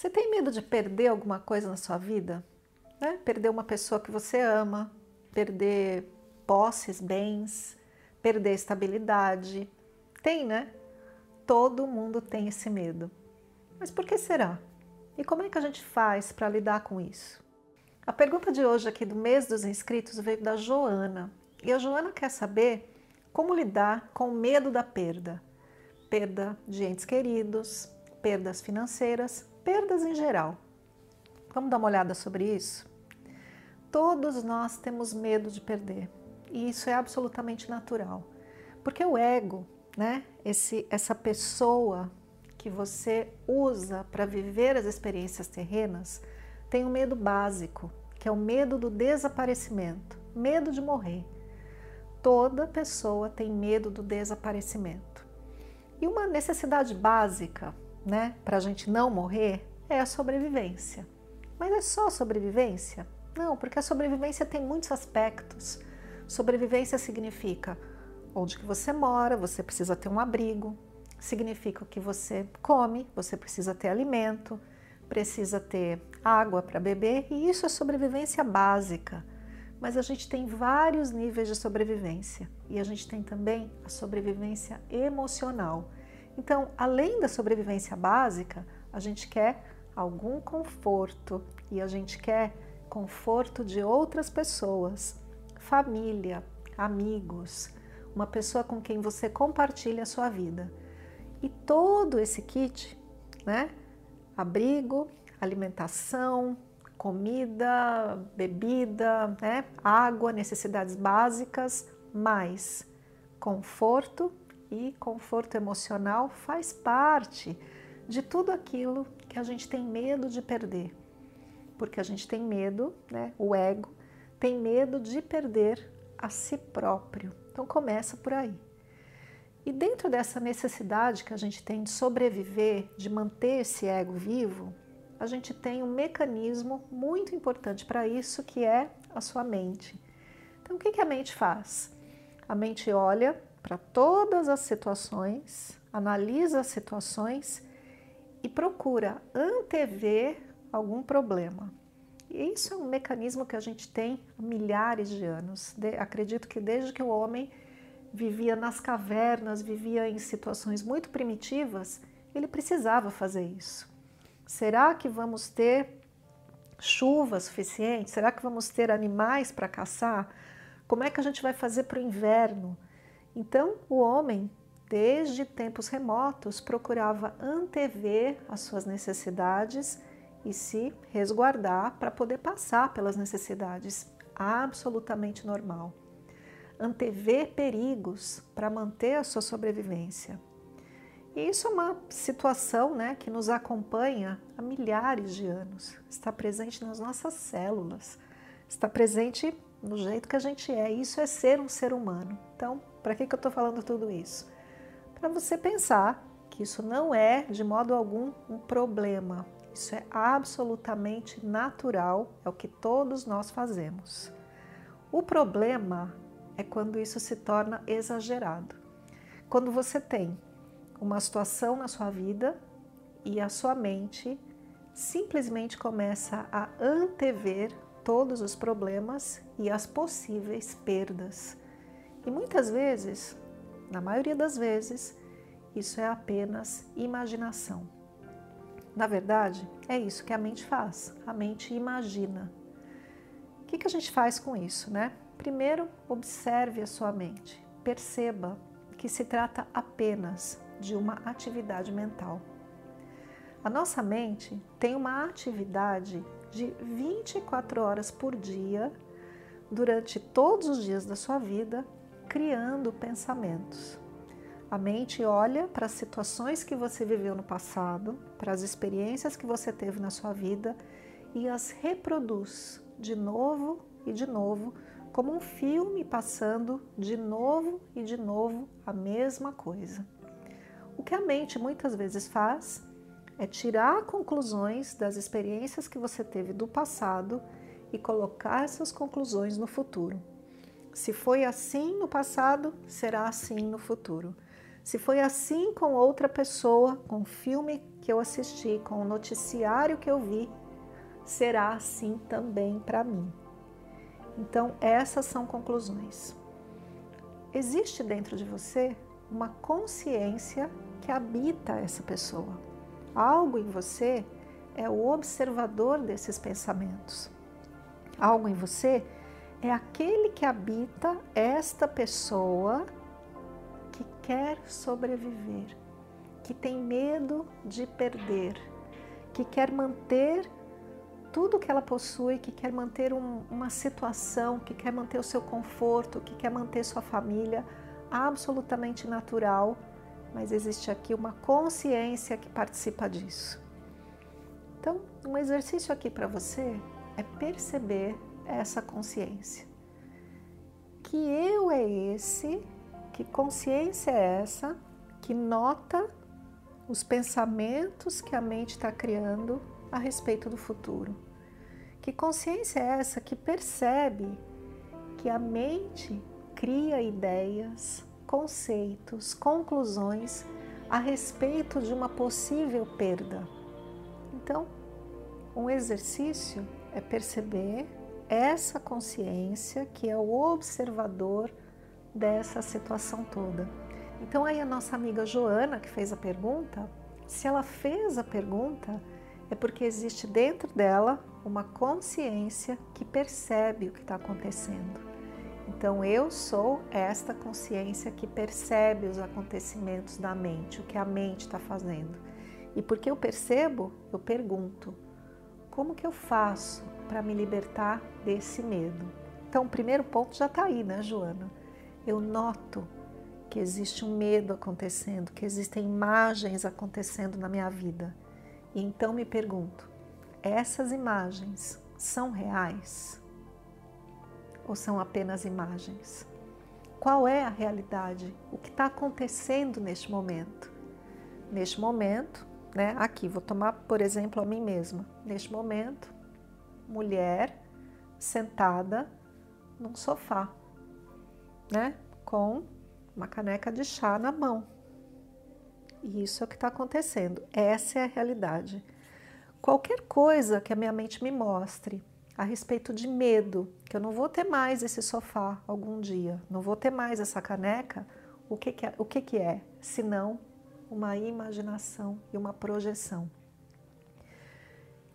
Você tem medo de perder alguma coisa na sua vida? Né? Perder uma pessoa que você ama, perder posses, bens, perder estabilidade. Tem, né? Todo mundo tem esse medo. Mas por que será? E como é que a gente faz para lidar com isso? A pergunta de hoje aqui do mês dos inscritos veio da Joana. E a Joana quer saber como lidar com o medo da perda. Perda de entes queridos, perdas financeiras, perdas em geral. Vamos dar uma olhada sobre isso? Todos nós temos medo de perder e isso é absolutamente natural, porque o ego, né, esse, essa pessoa que você usa para viver as experiências terrenas, tem um medo básico, que é o medo do desaparecimento, medo de morrer. Toda pessoa tem medo do desaparecimento. E uma necessidade básica né, para a gente não morrer é a sobrevivência. Mas é só sobrevivência? Não, porque a sobrevivência tem muitos aspectos. Sobrevivência significa onde que você mora, você precisa ter um abrigo, significa que você come, você precisa ter alimento, precisa ter água para beber, e isso é sobrevivência básica. Mas a gente tem vários níveis de sobrevivência e a gente tem também a sobrevivência emocional. Então, além da sobrevivência básica, a gente quer algum conforto e a gente quer conforto de outras pessoas, família, amigos, uma pessoa com quem você compartilha a sua vida. E todo esse kit, né? Abrigo, alimentação, comida, bebida, né? água, necessidades básicas, mais conforto e conforto emocional faz parte de tudo aquilo que a gente tem medo de perder. Porque a gente tem medo, né? O ego tem medo de perder a si próprio. Então começa por aí. E dentro dessa necessidade que a gente tem de sobreviver, de manter esse ego vivo, a gente tem um mecanismo muito importante para isso que é a sua mente. Então o que a mente faz? A mente olha para todas as situações, analisa as situações e procura antever algum problema. E isso é um mecanismo que a gente tem há milhares de anos. De, acredito que desde que o homem vivia nas cavernas, vivia em situações muito primitivas, ele precisava fazer isso. Será que vamos ter chuva suficiente? Será que vamos ter animais para caçar? Como é que a gente vai fazer para o inverno? Então, o homem, desde tempos remotos, procurava antever as suas necessidades e se resguardar para poder passar pelas necessidades. Absolutamente normal. Antever perigos para manter a sua sobrevivência. E isso é uma situação né, que nos acompanha há milhares de anos. Está presente nas nossas células, está presente no jeito que a gente é. Isso é ser um ser humano. Então, para que, que eu estou falando tudo isso? Para você pensar que isso não é de modo algum um problema. Isso é absolutamente natural, é o que todos nós fazemos. O problema é quando isso se torna exagerado. Quando você tem uma situação na sua vida e a sua mente simplesmente começa a antever todos os problemas e as possíveis perdas. E muitas vezes, na maioria das vezes, isso é apenas imaginação. Na verdade, é isso que a mente faz. A mente imagina. O que, que a gente faz com isso, né? Primeiro, observe a sua mente. Perceba que se trata apenas de uma atividade mental. A nossa mente tem uma atividade de 24 horas por dia durante todos os dias da sua vida, criando pensamentos. A mente olha para as situações que você viveu no passado, para as experiências que você teve na sua vida e as reproduz de novo e de novo, como um filme passando de novo e de novo a mesma coisa. O que a mente muitas vezes faz é tirar conclusões das experiências que você teve do passado e colocar essas conclusões no futuro. Se foi assim no passado, será assim no futuro. Se foi assim com outra pessoa, com o filme que eu assisti, com o noticiário que eu vi, será assim também para mim. Então, essas são conclusões. Existe dentro de você uma consciência que habita essa pessoa. Algo em você é o observador desses pensamentos. Algo em você é aquele que habita esta pessoa que quer sobreviver, que tem medo de perder, que quer manter tudo que ela possui, que quer manter um, uma situação, que quer manter o seu conforto, que quer manter sua família absolutamente natural, mas existe aqui uma consciência que participa disso. Então, um exercício aqui para você é perceber essa consciência. Que eu é esse, que consciência é essa que nota os pensamentos que a mente está criando a respeito do futuro. Que consciência é essa que percebe que a mente cria ideias, conceitos, conclusões a respeito de uma possível perda? Então, um exercício é perceber essa consciência que é o observador dessa situação toda. Então aí a nossa amiga Joana que fez a pergunta, se ela fez a pergunta, é porque existe dentro dela uma consciência que percebe o que está acontecendo. Então eu sou esta consciência que percebe os acontecimentos da mente, o que a mente está fazendo. E porque eu percebo, eu pergunto: como que eu faço para me libertar desse medo? Então, o primeiro ponto já está aí, né, Joana? Eu noto que existe um medo acontecendo, que existem imagens acontecendo na minha vida. E então me pergunto: essas imagens são reais? Ou são apenas imagens? Qual é a realidade? O que está acontecendo neste momento? Neste momento, né? Aqui, vou tomar, por exemplo, a mim mesma. Neste momento, mulher sentada num sofá, né? Com uma caneca de chá na mão. E isso é o que está acontecendo. Essa é a realidade. Qualquer coisa que a minha mente me mostre a respeito de medo, que eu não vou ter mais esse sofá algum dia, não vou ter mais essa caneca, o que, que é? O que, que é? Senão uma imaginação e uma projeção.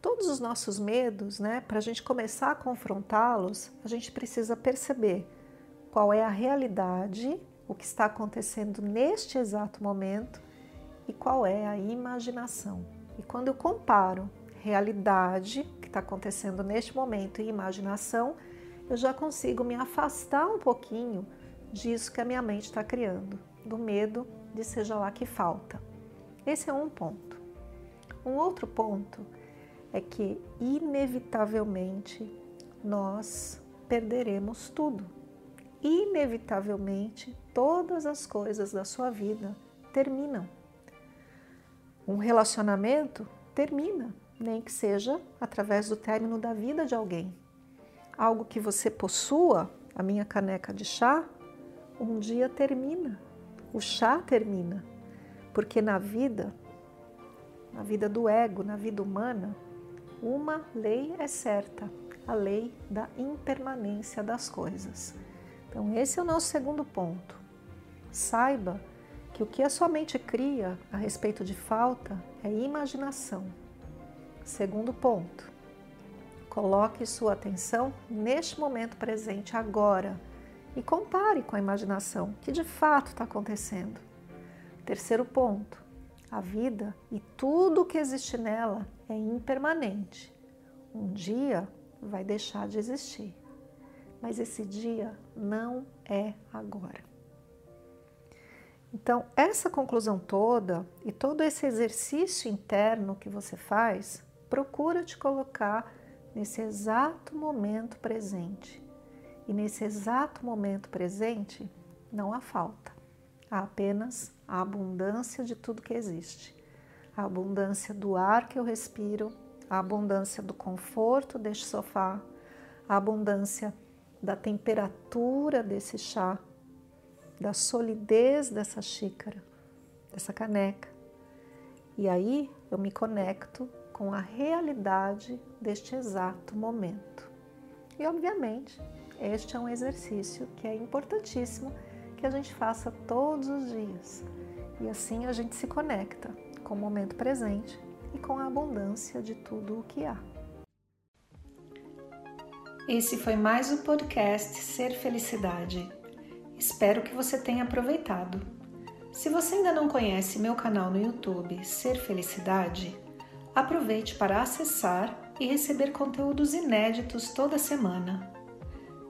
Todos os nossos medos, né, para a gente começar a confrontá-los, a gente precisa perceber qual é a realidade, o que está acontecendo neste exato momento e qual é a imaginação. E quando eu comparo realidade, que está acontecendo neste momento, e imaginação, eu já consigo me afastar um pouquinho disso que a minha mente está criando, do medo de seja lá que falta. Esse é um ponto. Um outro ponto é que, inevitavelmente, nós perderemos tudo. Inevitavelmente, todas as coisas da sua vida terminam. Um relacionamento termina, nem que seja através do término da vida de alguém. Algo que você possua, a minha caneca de chá, um dia termina o chá termina, porque na vida, na vida do ego, na vida humana, uma lei é certa, a lei da impermanência das coisas. Então, esse é o nosso segundo ponto. Saiba que o que a sua mente cria a respeito de falta é imaginação. Segundo ponto, coloque sua atenção neste momento presente, agora e compare com a imaginação que de fato está acontecendo. Terceiro ponto: a vida e tudo o que existe nela é impermanente. Um dia vai deixar de existir, mas esse dia não é agora. Então, essa conclusão toda e todo esse exercício interno que você faz, procura te colocar nesse exato momento presente. E nesse exato momento presente não há falta, há apenas a abundância de tudo que existe. A abundância do ar que eu respiro, a abundância do conforto deste sofá, a abundância da temperatura desse chá, da solidez dessa xícara, dessa caneca. E aí eu me conecto com a realidade deste exato momento. E obviamente, este é um exercício que é importantíssimo que a gente faça todos os dias. E assim a gente se conecta com o momento presente e com a abundância de tudo o que há. Esse foi mais o podcast Ser Felicidade. Espero que você tenha aproveitado. Se você ainda não conhece meu canal no YouTube Ser Felicidade, aproveite para acessar e receber conteúdos inéditos toda semana.